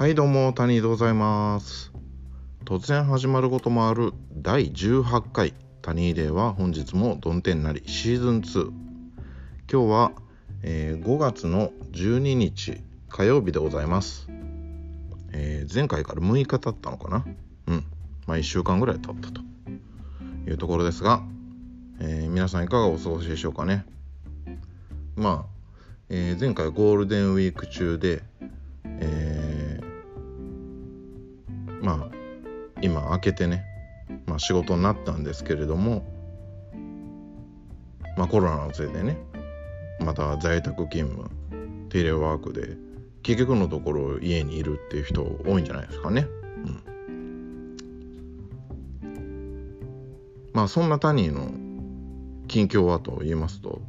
はいどうも谷でございます。突然始まることもある第18回谷デーは本日もどん天なりシーズン2今日は、えー、5月の12日火曜日でございます、えー、前回から6日経ったのかな？うん。まあ1週間ぐらい経ったというところですが、えー、皆さんいかがお過ごしでしょうかね？まあ、え前回ゴールデンウィーク中で今開けてね、まあ、仕事になったんですけれども、まあ、コロナのせいでねまた在宅勤務テレワークで結局のところ家にいるっていう人多いんじゃないですかね。うん、まあそんな谷の近況はと言いますと、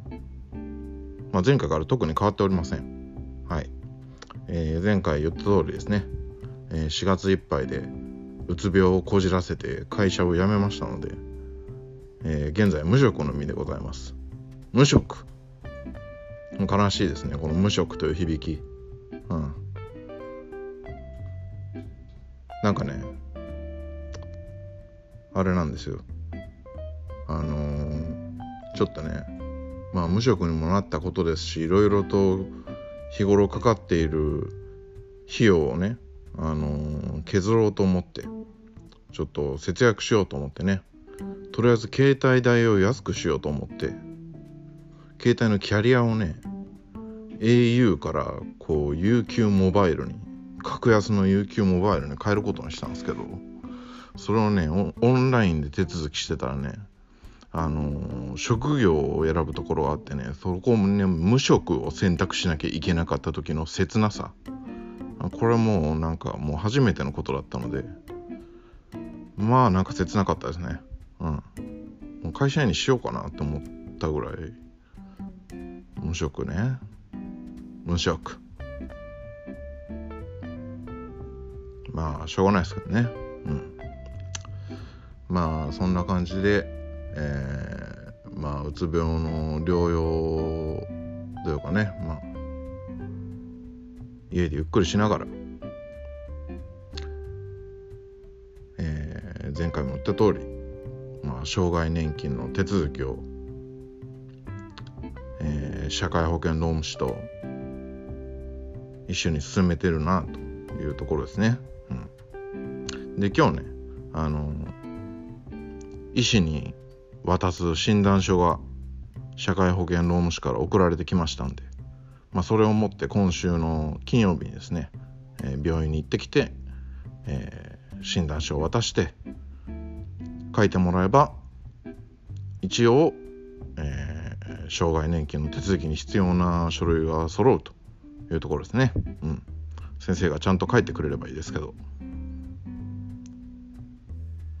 まあ、前回から特に変わっておりません。はい。えー、前回言った通りですね。え4月いっぱいでうつ病をこじらせて会社を辞めましたので、えー、現在無職の身でございます。無職。悲しいですね。この無職という響き。うん。なんかねあれなんですよ。あのー、ちょっとねまあ無職にもなったことですしいろいろと日頃かかっている費用をねあのー、削ろうと思って。ちょっと節約しようと思ってね。とりあえず携帯代を安くしようと思って。携帯のキャリアをね au からこう UQ モバイルに格安の UQ モバイルに変えることにしたんですけどそれをねオンラインで手続きしてたらねあのー、職業を選ぶところがあってねそこもね無職を選択しなきゃいけなかった時の切なさ。これはもうなんかもう初めてのことだったのでまあなんか切なかったですね。うん。もう会社員にしようかなって思ったぐらい。無職ね。無職まあしょうがないですけどね。うん。まあそんな感じでえー、まあうつ病の療養というかね。まあ家でゆっくりしながら、前回も言った通り、まあ、障害年金の手続きを、えー、社会保険労務士と一緒に進めてるなというところですね。うん、で今日ねあの医師に渡す診断書が社会保険労務士から送られてきましたんでまあ、それをもって今週の金曜日にですね、えー、病院に行ってきて、えー、診断書を渡して書いてもらえば一応、えー、障害年金の手続きに必要な書類が揃うというところですね。うん、先生がちゃんと書いてくれればいいですけど。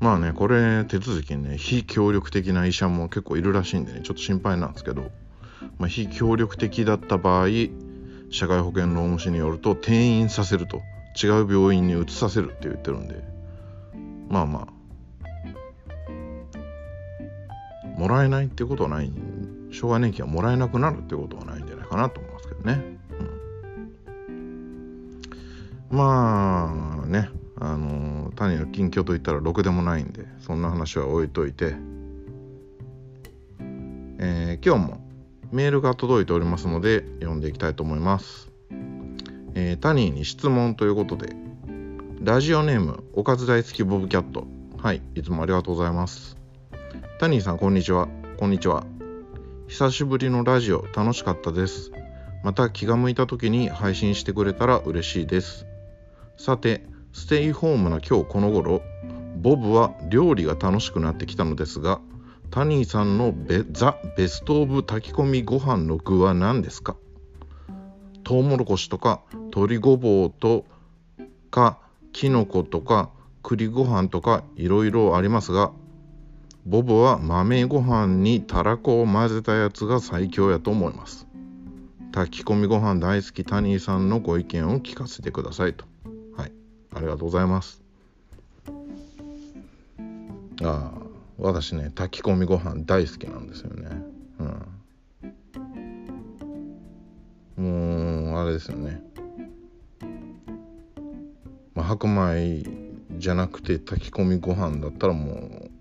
まあねこれ手続きにね非協力的な医者も結構いるらしいんでねちょっと心配なんですけどまあ、非協力的だった場合社会保険労務士によると転院させると違う病院に移させるって言ってるんでまあまあもらえないってことはない障害年金はもらえなくなるってことはないんじゃないかなと思いますけどね、うん、まあねあの谷の近況といったらろくでもないんでそんな話は置いといて、えー、今日もメールが届いておりますので読んでいきたいと思います。えー、タニーに質問ということで、ラジオネームおかず大好きボブキャット。はい、いつもありがとうございます。タニーさん、こんにちは。こんにちは。久しぶりのラジオ、楽しかったです。また気が向いた時に配信してくれたら嬉しいです。さて、ステイホームな今日この頃、ボブは料理が楽しくなってきたのですが、タニーさんのベザ・ベスト・オブ炊き込みご飯の具は何ですか？トウモロコシとか鶏ごぼうとかきのことか栗ご飯とかいろいろありますがボブは豆ご飯にたらこを混ぜたやつが最強やと思います。炊き込みご飯大好きタニーさんのご意見を聞かせてくださいと。はい。ありがとうございます。ああ私ね炊き込みご飯大好きなんですよね。うん。もうあれですよね。まあ白米じゃなくて炊き込みご飯だったらもう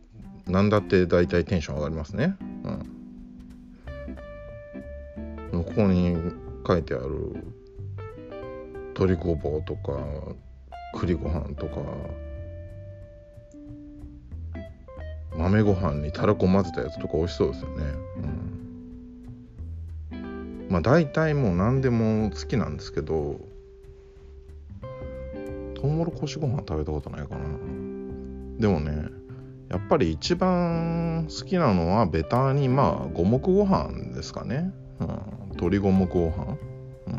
何だって大体テンション上がりますね。うん、ここに書いてある鶏ごぼうとか栗ご飯とか豆ご飯にたらこ混ぜたやつとか美味しそうですよね。うん、まあ大体もう何でも好きなんですけどトウモロコシご飯食べたことないかな。でもねやっぱり一番好きなのはベタにまあ五目ご飯ですかね。うん、鶏五目ご飯。う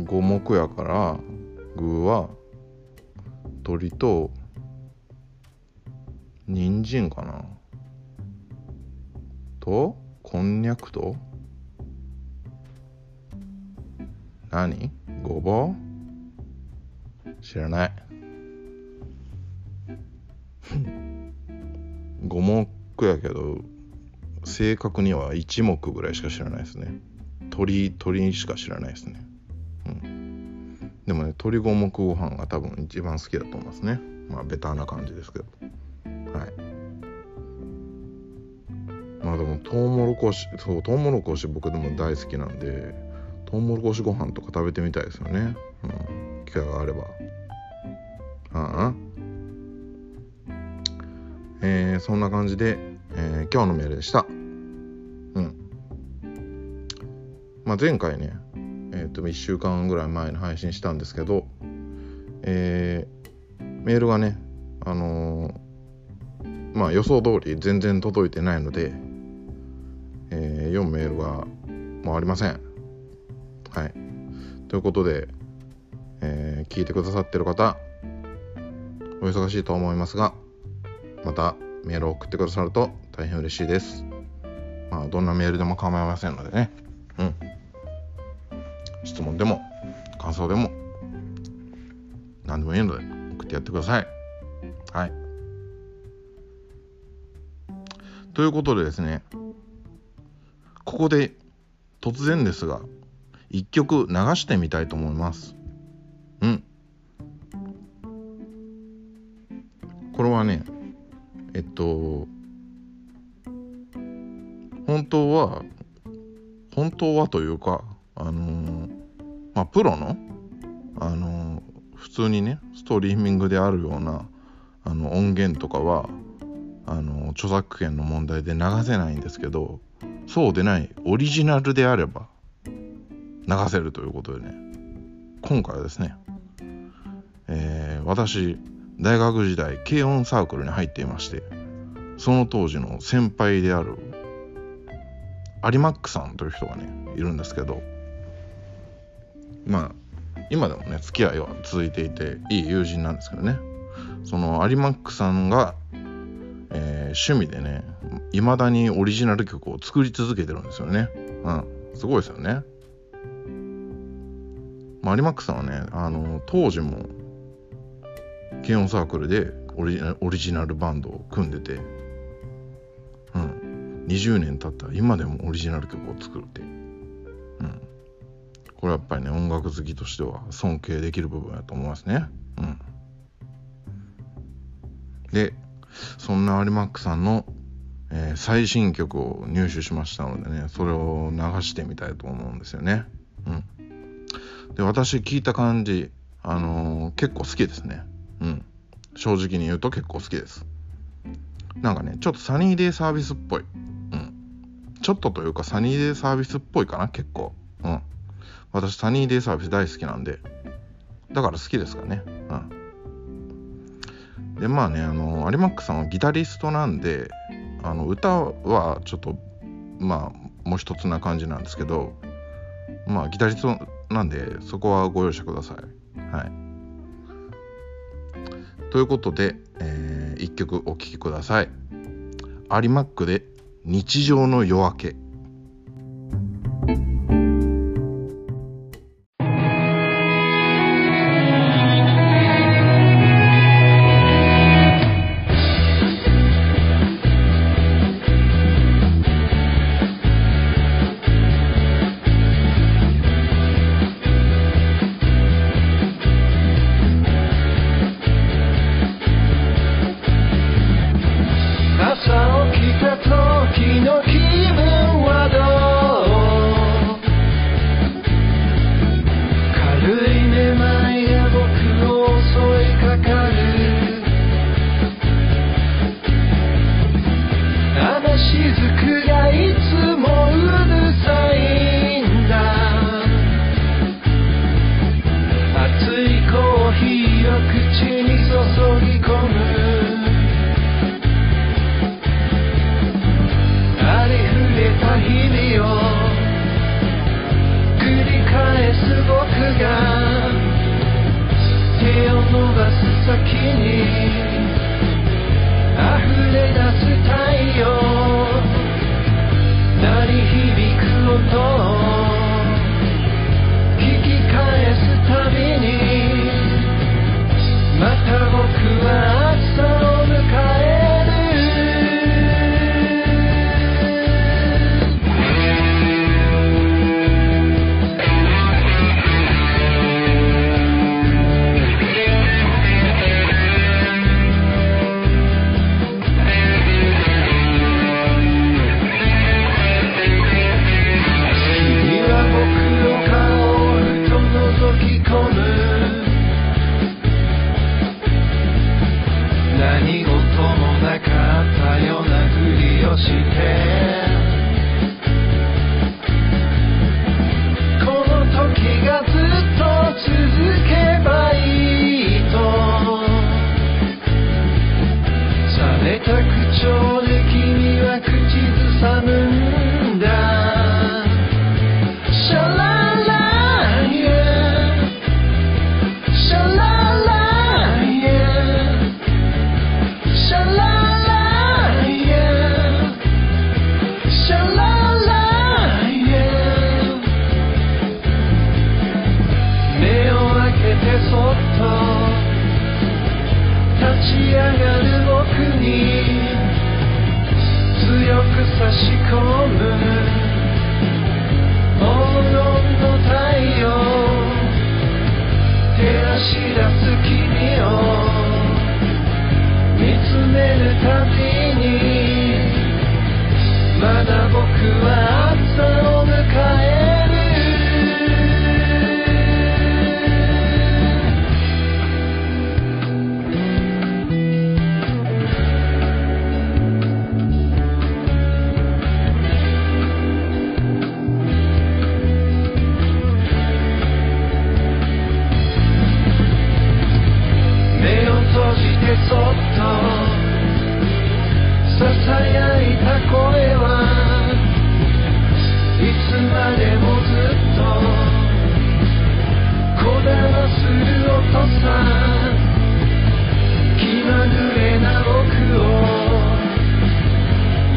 ん、五目やから具は鶏と人参かな。とこんにゃくと。何？ごぼう？知らない。五目やけど正確には一目ぐらいしか知らないですね。鳥鳥しか知らないですね。うん。でもね鶏五目ご飯が多分一番好きだと思いますね。まあベターな感じですけど。はい。まあでもトウモロコシそうトウモロコシ僕でも大好きなんでトウモロコシご飯とか食べてみたいですよね、うん、機会があれば。ああ？えー、そんな感じで、えー、今日のメールでしたうんまあ前回ねえっ、ー、と1週間ぐらい前に配信したんですけどえー、メールがねあのまあ予想通り全然届いてないので、え、読むメールがもうありません。はい。ということで、え、聞いてくださってる方、お忙しいと思いますが、またメールを送ってくださると大変嬉しいです。まあ、どんなメールでも構いませんのでね。うん。質問でも、感想でも、何でもいいので送ってやってください。はい。ということでですね、ここで突然ですが、一曲流してみたいと思います。うん。というか、あのー、まあ、プロの、あのー、普通にね、ストリーミングであるような、あの、音源とかは、あの著作権の問題で流せないんですけどそうでないオリジナルであれば流せるということでね今回はですね、えー、私大学時代軽音サークルに入っていましてその当時の先輩である有マックさんという人がねいるんですけどまあ今でもね付き合いは続いていていい友人なんですけどねその有マックさんがえー、趣味でねいまだにオリジナル曲を作り続けてるんですよね。うん、すごいですよね。マリマックさんはねあの当時も軽音サークルでオリジナルバンドを組んでて、20年経った今でもオリジナル曲を作るって、うん、これやっぱりね音楽好きとしては尊敬できる部分やと思いますね。うん、でそんな有マックさんの、えー、最新曲を入手しましたのでねそれを流してみたいと思うんですよね。うん、で私聞いた感じ、あのー、結構好きですね。うん、正直に言うと結構好きです。なんかねちょっとサニーデイサービスっぽい。ちょっとというかサニーデイサービスっぽいかな結構。うん、私サニーデイサービス大好きなんでだから好きですかね。うんでまあねあの有マックさんはギタリストなんであの歌はちょっとまあもう一つな感じなんですけどまあギタリストなんでそこはご容赦ください。はい、ということで、えー、1曲お聴きください。有マックで日常の夜明け。立ち上がる僕に強く差し込む黄金の太陽照らし出す君を見つめるたびにまだ僕は朝を迎え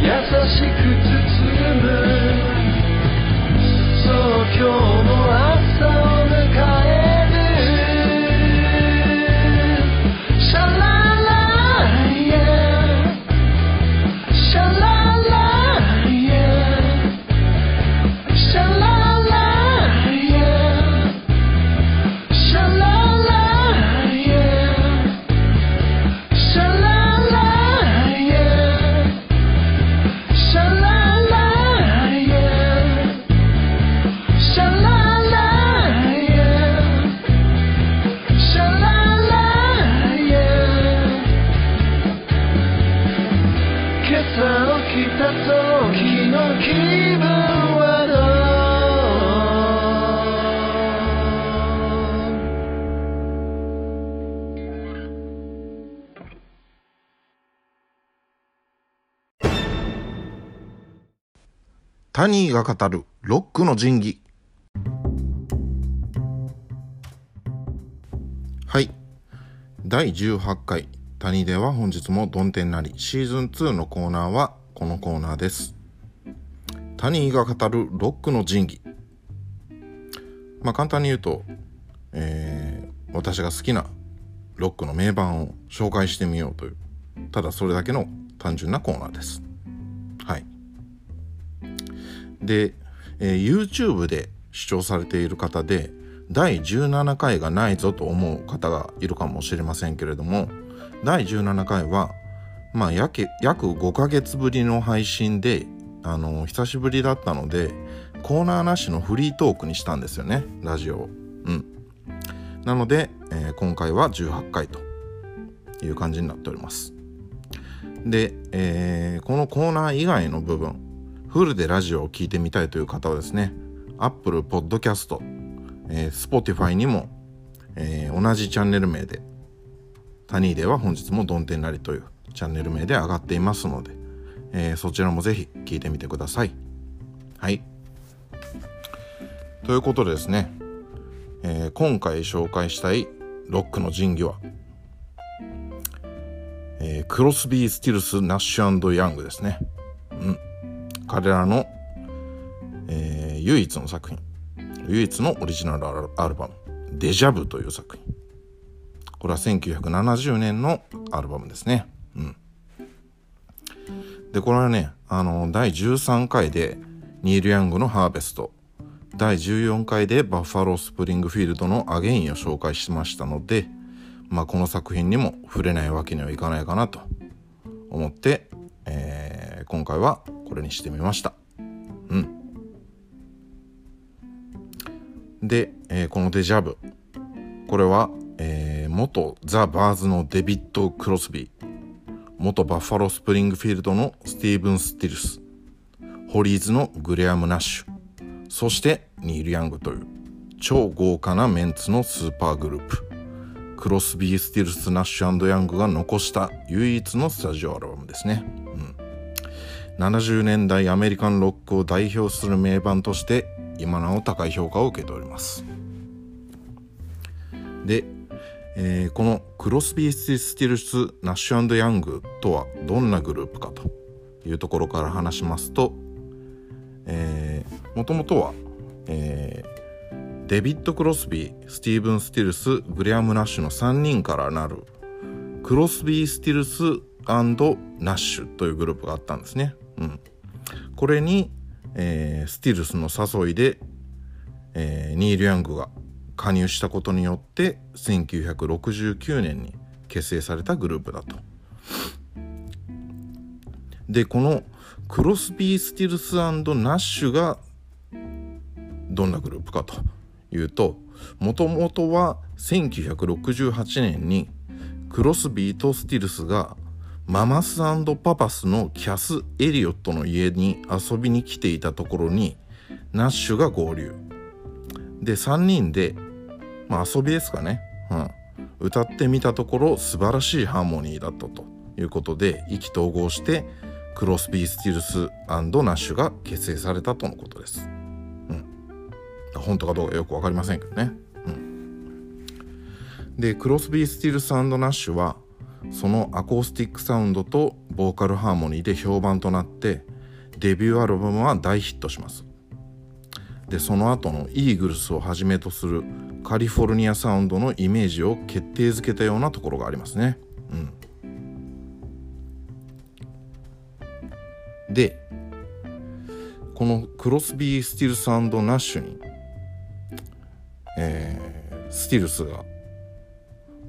優しく包むそう今日もタニーが語るロックの神器はい。第18回タニーでは本日もどん天なり。シーズン2のコーナーはこのコーナーです。タニーが語るロックの神器まあ簡単に言うと、えー私が好きなロックの名盤を紹介してみようというただそれだけの単純なコーナーです。はい。で、えー YouTube で視聴されている方で第17回がないぞと思う方がいるかもしれませんけれども第17回はまあ約約5ヶ月ぶりの配信であの久しぶりだったのでコーナーなしのフリートークにしたんですよねラジオを。うん。なので、えー今回は18回という感じになっております。で、えーこのコーナー以外の部分フルでラジオを聞いてみたいという方はですね Apple Podcast、えー Spotify にも、えー同じチャンネル名でタニーでは本日もドンテンなりというチャンネル名で上がっていますので、えーそちらもぜひ聞いてみてくださいはいということでですね、えー今回紹介したいロックの神器はクロスビー・スティルス・ナッシュヤングですね。うん。彼らの、えー唯一の作品、唯一のオリジナルアルバム、デジャブという作品。これは1970年のアルバムですね。うん。で、これはね、あの、第13回でニール・ヤングのハーベスト、第14回でバッファロー・スプリングフィールドのアゲインを紹介しましたので、まあ、この作品にも触れないわけにはいかないかなと思って、えー今回はこれにしてみました。うん。で、えーこのデジャブ。これは、えー元ザ・バーズのデビッド・クロスビー、元バッファロー・スプリングフィールドのスティーブン・スティルス、ホリーズのグレアム・ナッシュ、そしてニール・ヤングという超豪華なメンツのスーパーグループ。クロスビー・スティルス・ナッシュヤングが残した唯一のスタジオアルバムですね。うん、70年代アメリカンロックを代表する名盤として今なお高い評価を受けております。で、えーこのクロスビー・スティルス・ナッシュヤングとはどんなグループかというところから話しますと、もともとは、えーデビッド・クロスビー、スティーブン・スティルス、グレアム・ナッシュの3人からなるクロスビー・スティルスナッシュというグループがあったんですね。うん、これに、えースティルスの誘いで、えーニール・ヤングが加入したことによって1969年に結成されたグループだと。でこのクロスビー・スティルスナッシュがどんなグループかというともともとは1968年にクロスビーとスティルスがママスパパスのキャス・エリオットの家に遊びに来ていたところにナッシュが合流。で3人で、まあ、遊びですかね、うん、歌ってみたところ素晴らしいハーモニーだったということで意気投合してクロスビー・スティルスナッシュが結成されたとのことです。うん。本当かどうかよく分かりませんけどね。うん、でクロスビー・スティルスナッシュはそのアコースティックサウンドとボーカルハーモニーで評判となってデビューアルバムは大ヒットします。でその後のイーグルスをはじめとするカリフォルニアサウンドのイメージを決定づけたようなところがありますね。うん、でこのクロスビー・スティルスナッシュにえースティルスが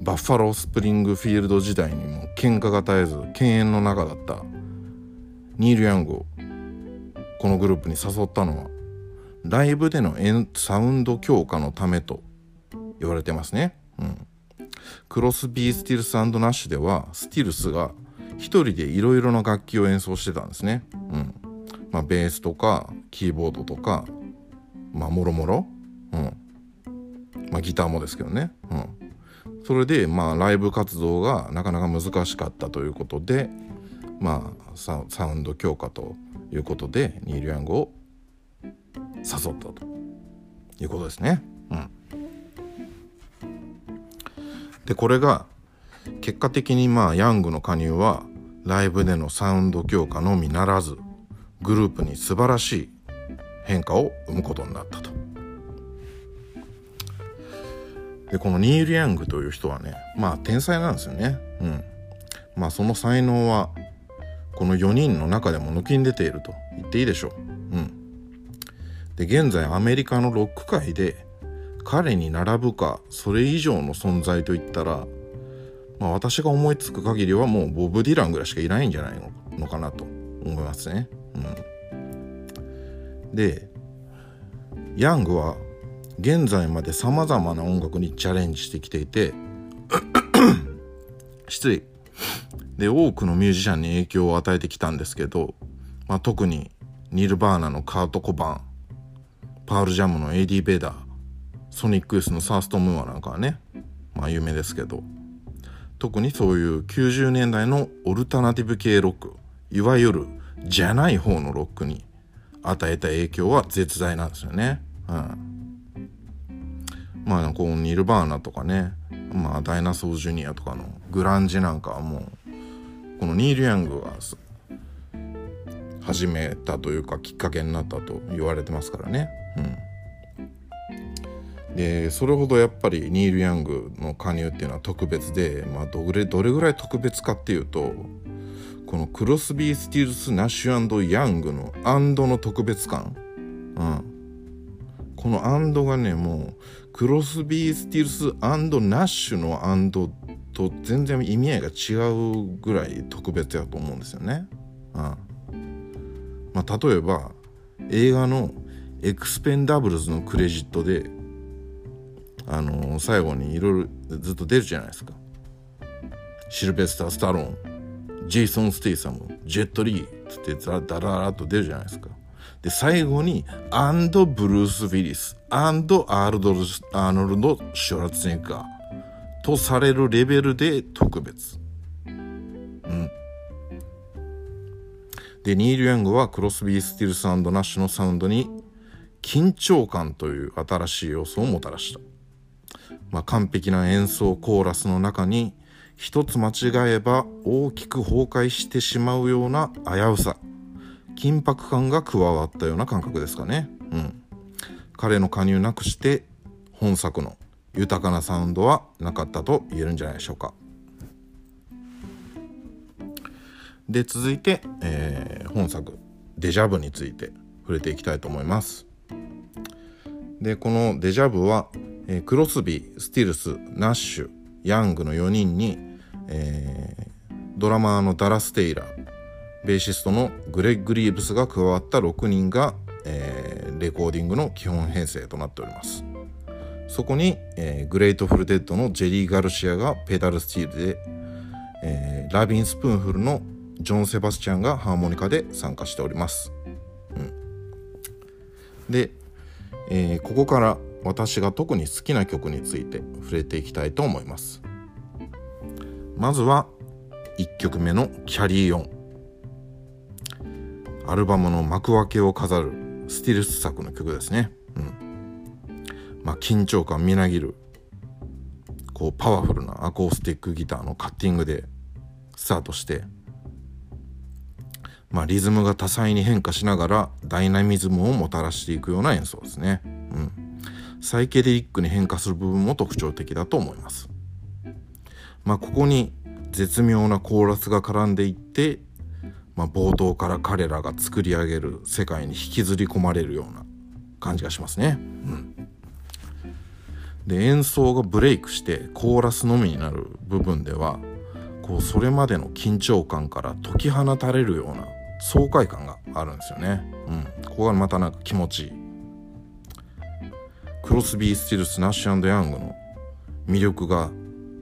バッファロースプリングフィールド時代にも喧嘩が絶えず犬猿の仲だったニール・ヤングをこのグループに誘ったのはライブでのサウンド強化のためと言われてますね。うん、クロスビー・スティルスナッシュではスティルスが一人でいろいろな楽器を演奏してたんですね。うんまあ、ベースとかキーボードとかまあもろもろ。ギターもですけどね、うん、それでまあライブ活動がなかなか難しかったということでまあサウンド強化ということでニール・ヤングを誘ったということですね。うん、でこれが結果的にまあヤングの加入はライブでのサウンド強化のみならずグループに素晴らしい変化を生むことになったと。でこのニール・ヤングという人はねまあ天才なんですよね。うん、まあその才能はこの4人の中でも抜きに出ていると言っていいでしょう。うん、で現在アメリカのロック界で彼に並ぶかそれ以上の存在といったら、まあ、私が思いつく限りはもうボブ・ディランぐらいしかいないんじゃないのかなと思いますね。うん、でヤングは現在までさまざまな音楽にチャレンジしてきていて 失礼で多くのミュージシャンに影響を与えてきたんですけど、まあ、特にニルバーナのカート・コバンパールジャムのエディ・ベーダーソニック・ユースのサースト・ムーアなんかはねまあ有名ですけど特にそういう90年代のオルタナティブ系ロックいわゆるじゃない方のロックに与えた影響は絶大なんですよね。うんまあこうニルバーナとかね、まあ、ダイナソージュニアとかのグランジなんかはもうこのニール・ヤングが始めたというかきっかけになったと言われてますからね。うん、でそれほどやっぱりニール・ヤングの加入っていうのは特別で、まあ、どれどれぐらい特別かっていうとこのクロスビー・スティルス・ナッシュヤングの and の特別感、うん、この and がねもうクロスビー・スティルスナッシュの andと全然意味合いが違うぐらい特別やと思うんですよね。うんまあ、例えば映画の「エクスペンダブルズ」のクレジットで、あのー、最後にいろいろずっと出るじゃないですか。シルベスター・スタローンジェイソン・ステイサムジェット・リーってダラダラっと出るじゃないですか。で最後に and ブルース・ウィリス and アーノルド・アーノルド・シュワルツェネッガーとされるレベルで特別。うん。で、ニール・ヤングはクロスビー・スティルスナッシュのサウンドに緊張感という新しい要素をもたらした。まあ、完璧な演奏コーラスの中に一つ間違えば大きく崩壊してしまうような危うさ緊迫感が加わったような感覚ですかね。うん。彼の加入なくして本作の豊かなサウンドはなかったと言えるんじゃないでしょうか。で続いて、えー、本作「デジャブ」について触れていきたいと思います。でこの「デジャブは」えー、クロスビースティルスナッシュヤングの4人に、えー、ドラマーのダラス・テイラーベーシストのグレッグ・リーブスが加わった6人が、えー、レコーディングの基本編成となっております。そこに、えー、グレートフルデッドのジェリー・ガルシアがペダルスチールで、えー、ラビン・スプーンフルのジョン・セバスチャンがハーモニカで参加しております。うん、で、えー、ここから私が特に好きな曲について触れていきたいと思います。まずは1曲目の「Carry On」アルバムの幕開けを飾るスティルス作の曲ですね。うんまあ、緊張感みなぎるこうパワフルなアコースティックギターのカッティングでスタートして、まあ、リズムが多彩に変化しながらダイナミズムをもたらしていくような演奏ですね。うん、サイケデリックに変化する部分も特徴的だと思います。まあ、ここに絶妙なコーラスが絡んでいって、まあ、冒頭から彼らが作り上げる世界に引きずり込まれるような感じがしますね。うんで演奏がブレイクしてコーラスのみになる部分ではこうそれまでの緊張感から解き放たれるような爽快感があるんですよね。うん、ここがまたなんか気持ちいい。クロスビー・スティルス・ナッシュヤングの魅力が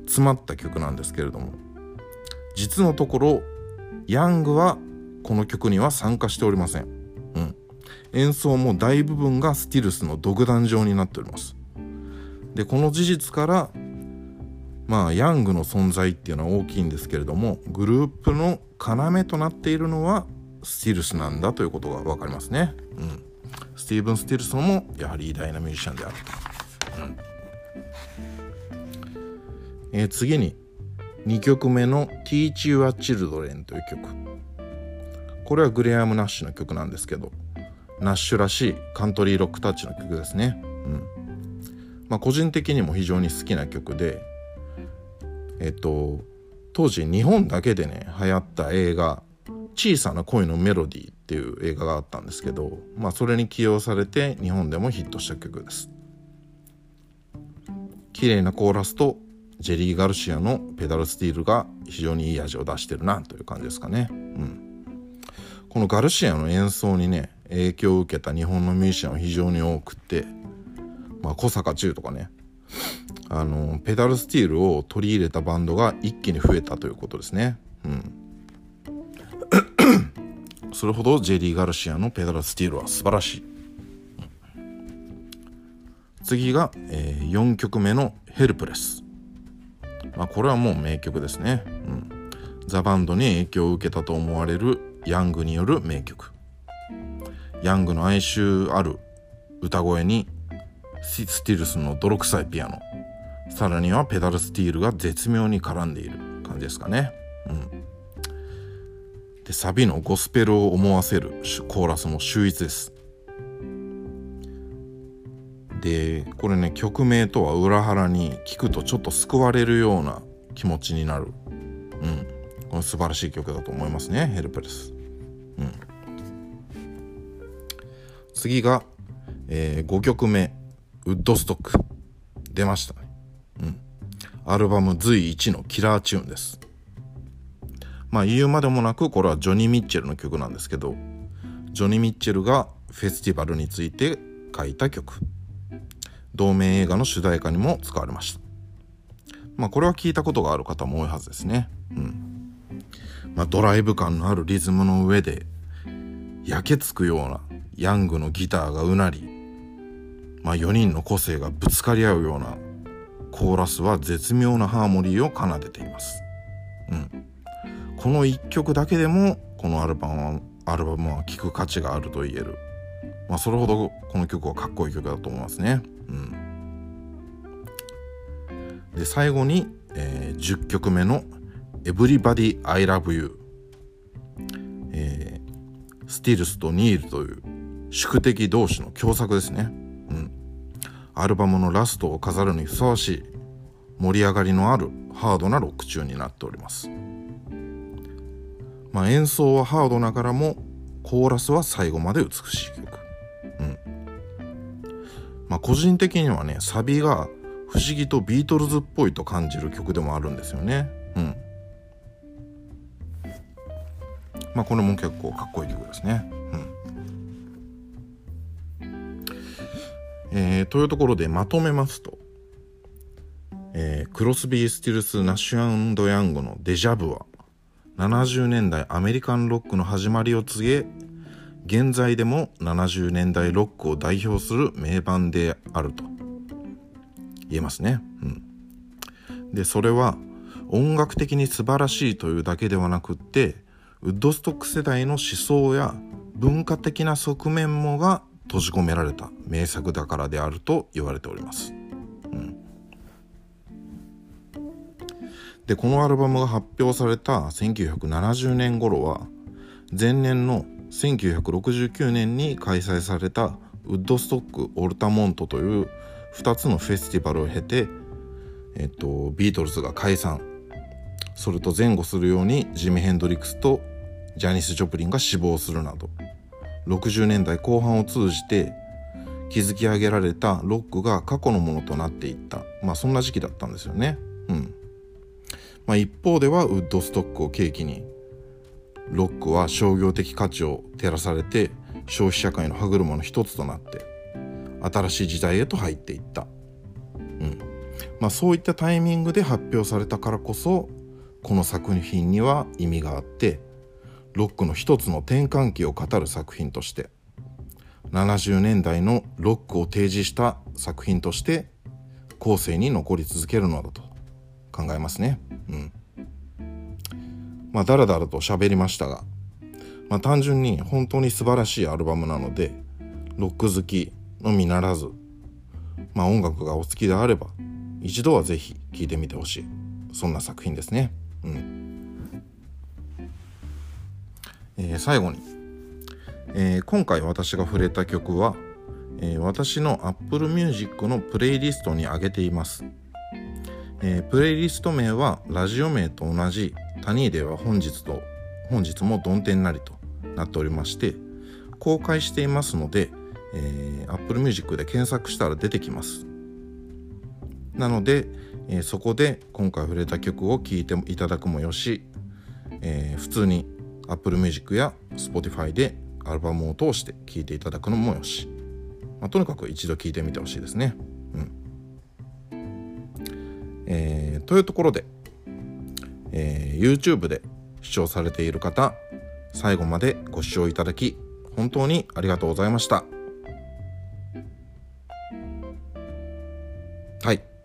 詰まった曲なんですけれども実のところヤングはこの曲には参加しておりません。うん、演奏も大部分がスティルスの独壇場になっております。でこの事実からまあヤングの存在っていうのは大きいんですけれどもグループの要となっているのはスティルスなんだということが分かりますね。うん、スティーブン・スティルスもやはり偉大なミュージシャンであると。うんえー、次に2曲目の「Teach You a Children」という曲。これはグレアム・ナッシュの曲なんですけどナッシュらしいカントリーロックタッチの曲ですね。うん。まあ、個人的にも非常に好きな曲でえっと当時日本だけでね流行った映画「小さな恋のメロディー」っていう映画があったんですけど、まあ、それに起用されて日本でもヒットした曲です。綺麗なコーラスとジェリー・ガルシアのペダルスティールが非常にいい味を出してるなという感じですかね、うん、このガルシアの演奏にね影響を受けた日本のミュージシャンは非常に多くてまあ、小坂忠とかねあのペダルスティールを取り入れたバンドが一気に増えたということですね。うん、それほどジェリー・ガルシアのペダルスティールは素晴らしい。次が、えー、4曲目の「ヘルプレス」。まあ、これはもう名曲ですね。うん、ザ・バンドに影響を受けたと思われるヤングによる名曲。ヤングの哀愁ある歌声にスティルスの泥臭いピアノ。さらにはペダルスティールが絶妙に絡んでいる感じですかね、うん。でサビのゴスペルを思わせるコーラスも秀逸です。でこれね曲名とは裏腹に聞くとちょっと救われるような気持ちになる。うん。これ素晴らしい曲だと思いますねヘルプレス。うん次が、えー、5曲目ウッドストック。出ましたね。うん。アルバム随一のキラーチューンです。まあ言うまでもなくこれはジョニー・ミッチェルの曲なんですけどジョニー・ミッチェルがフェスティバルについて書いた曲。同名映画の主題歌にも使われました。まあこれは聞いたことがある方も多いはずですね。うん。まあドライブ感のあるリズムの上で焼けつくようなヤングのギターがうなりまあ4人の個性がぶつかり合うようなコーラスは絶妙なハーモニーを奏でています。うん。この1曲だけでもこのアルバムはアルバムは聴く価値があると言える。まあそれほどこの曲はかっこいい曲だと思いますね。うん。で最後に、えー、10曲目の「Everybody I Love You」えー、スティルスとニールという宿敵同士の共作ですねうんアルバムのラストを飾るにふさわしい盛り上がりのあるハードなロックチューンになっておりますまあ、演奏はハードながらもコーラスは最後まで美しい曲。うん。まあ個人的にはね、サビが不思議とビートルズっぽいと感じる曲でもあるんですよね。うん。まあこれも結構かっこいい曲ですね。うん。えー、というところでまとめますと、えー、クロスビー・スティルス・ナッシュヤングの Déjà vu は70年代アメリカンロックの始まりを告げ現在でも70年代ロックを代表する名盤であると言えますね。うん、でそれは音楽的に素晴らしいというだけではなくってウッドストック世代の思想や文化的な側面もが閉じ込められた名作だからであると言われております。でこのアルバムが発表された1970年頃は前年の1969年に開催されたウッドストック・オルタモントという2つのフェスティバルを経て、えっと、ビートルズが解散それと前後するようにジミ・ヘンドリックスとジャニス・ジョプリンが死亡するなど60年代後半を通じて築き上げられたロックが過去のものとなっていった。まあそんな時期だったんですよね。うん。まあ、一方ではウッドストックを契機にロックは商業的価値を照らされて消費社会の歯車の一つとなって新しい時代へと入っていった、うん。まあ、そういったタイミングで発表されたからこそこの作品には意味があってロックの一つの転換期を語る作品として70年代のロックを提示した作品として後世に残り続けるのだと考えますね。うん。まあ、だらだらと喋りましたが、まあ、単純に本当に素晴らしいアルバムなので、ロック好きのみならず、まあ、音楽がお好きであれば、一度はぜひ聴いてみてほしい。そんな作品ですね。えー、最後に、えー、今回私が触れた曲は、えー、私の Apple Music のプレイリストに上げています。え、プレイリスト名はラジオ名と同じタニーでは本日と本日もどん天なりとなっておりまして公開していますので、えー、Apple Music で検索したら出てきます。なので、えー、そこで今回触れた曲を聴いていただくもよし、えー、普通に Apple Music や Spotify でアルバムを通して聴いていただくのもよし、まあ、とにかく一度聴いてみてほしいですね。うん。えー、というところで、えー、YouTube で視聴されている方最後までご視聴いただき本当にありがとうございました。はい。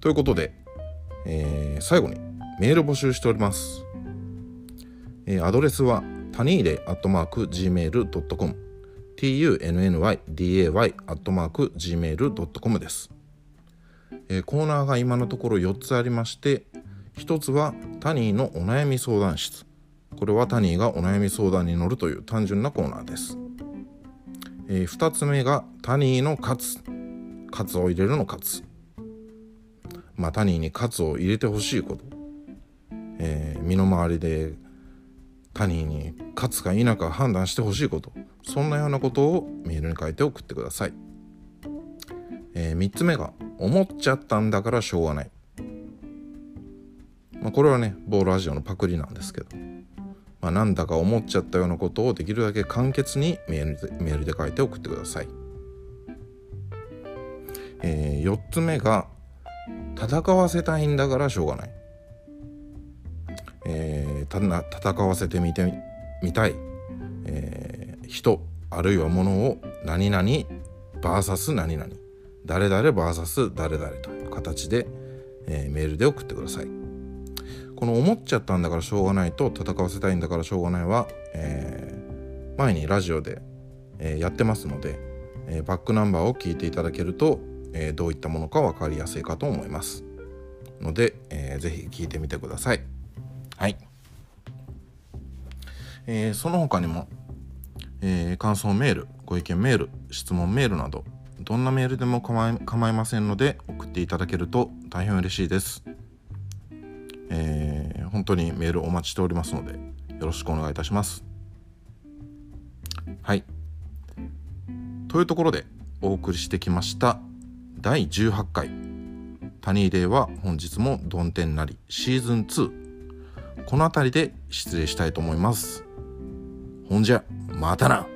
ということで、えー、最後にメール募集しております、えー、アドレスはタニーレアットマーク Gmail.com tunnyday アットマーク Gmail.com です。えー、コーナーが今のところ4つありまして1つはタニーのお悩み相談室。これはタニーがお悩み相談に乗るという単純なコーナーです、え2つ目がタニーのカツカツを入れるのカツまあタニーにカツを入れてほしいこと、えー身の回りで他人に勝つか否か判断してほしいこと。そんなようなことをメールに書いて送ってください、え3つ目が思っちゃったんだからしょうがない、まあ、これはね某ラジオのパクリなんですけど、まあ、なんだか思っちゃったようなことをできるだけ簡潔にメールでメールで書いて送ってください、え4つ目が戦わせたいんだからしょうがない。えー戦わせてみてみたい、えー人あるいは物を何々 VS 何々。誰々 VS 誰々という形で、えーメールで送ってください。この思っちゃったんだからしょうがないと戦わせたいんだからしょうがないは、えー前にラジオで、えーやってますので、えーバックナンバーを聞いていただけると、えーどういったものか分かりやすいかと思います。ので、えーぜひ聞いてみてください。はい、えーその他にも、えー感想メールご意見メール質問メールなどどんなメールでも構い構いませんので送っていただけると大変嬉しいです、えー本当にメールお待ちしておりますのでよろしくお願いいたします。はい。というところでお送りしてきました第18回「谷入れは本日も曇天なり」シーズン2この辺りで失礼したいと思います。ほんじゃまたな。